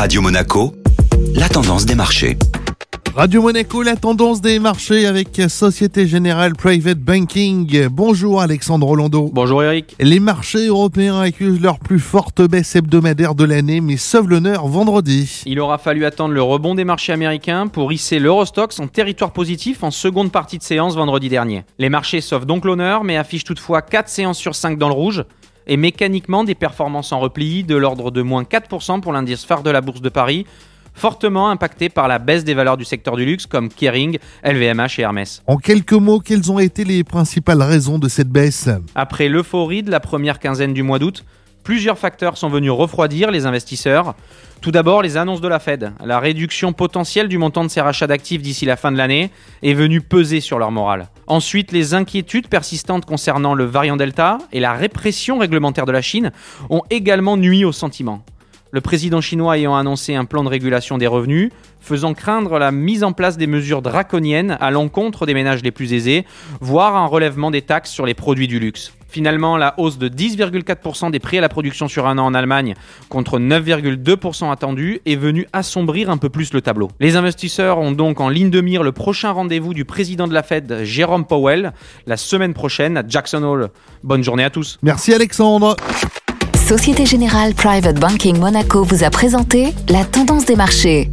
Radio Monaco, la tendance des marchés. Radio Monaco, la tendance des marchés avec Société Générale Private Banking. Bonjour Alexandre Rolando. Bonjour Eric. Les marchés européens accusent leur plus forte baisse hebdomadaire de l'année, mais sauvent l'honneur vendredi. Il aura fallu attendre le rebond des marchés américains pour hisser l'Eurostox en territoire positif en seconde partie de séance vendredi dernier. Les marchés sauvent donc l'honneur, mais affichent toutefois 4 séances sur 5 dans le rouge et mécaniquement des performances en repli de l'ordre de moins 4% pour l'indice phare de la Bourse de Paris, fortement impacté par la baisse des valeurs du secteur du luxe comme Kering, LVMH et Hermès. En quelques mots, quelles ont été les principales raisons de cette baisse? Après l'euphorie de la première quinzaine du mois d'août, plusieurs facteurs sont venus refroidir les investisseurs. Tout d'abord, les annonces de la Fed. La réduction potentielle du montant de ses rachats d'actifs d'ici la fin de l'année est venue peser sur leur morale. Ensuite, les inquiétudes persistantes concernant le variant Delta et la répression réglementaire de la Chine ont également nui au sentiment le président chinois ayant annoncé un plan de régulation des revenus, faisant craindre la mise en place des mesures draconiennes à l'encontre des ménages les plus aisés, voire un relèvement des taxes sur les produits du luxe. Finalement, la hausse de 10,4% des prix à la production sur un an en Allemagne, contre 9,2% attendu, est venue assombrir un peu plus le tableau. Les investisseurs ont donc en ligne de mire le prochain rendez-vous du président de la Fed, Jérôme Powell, la semaine prochaine à Jackson Hole. Bonne journée à tous. Merci Alexandre. Société Générale Private Banking Monaco vous a présenté la tendance des marchés.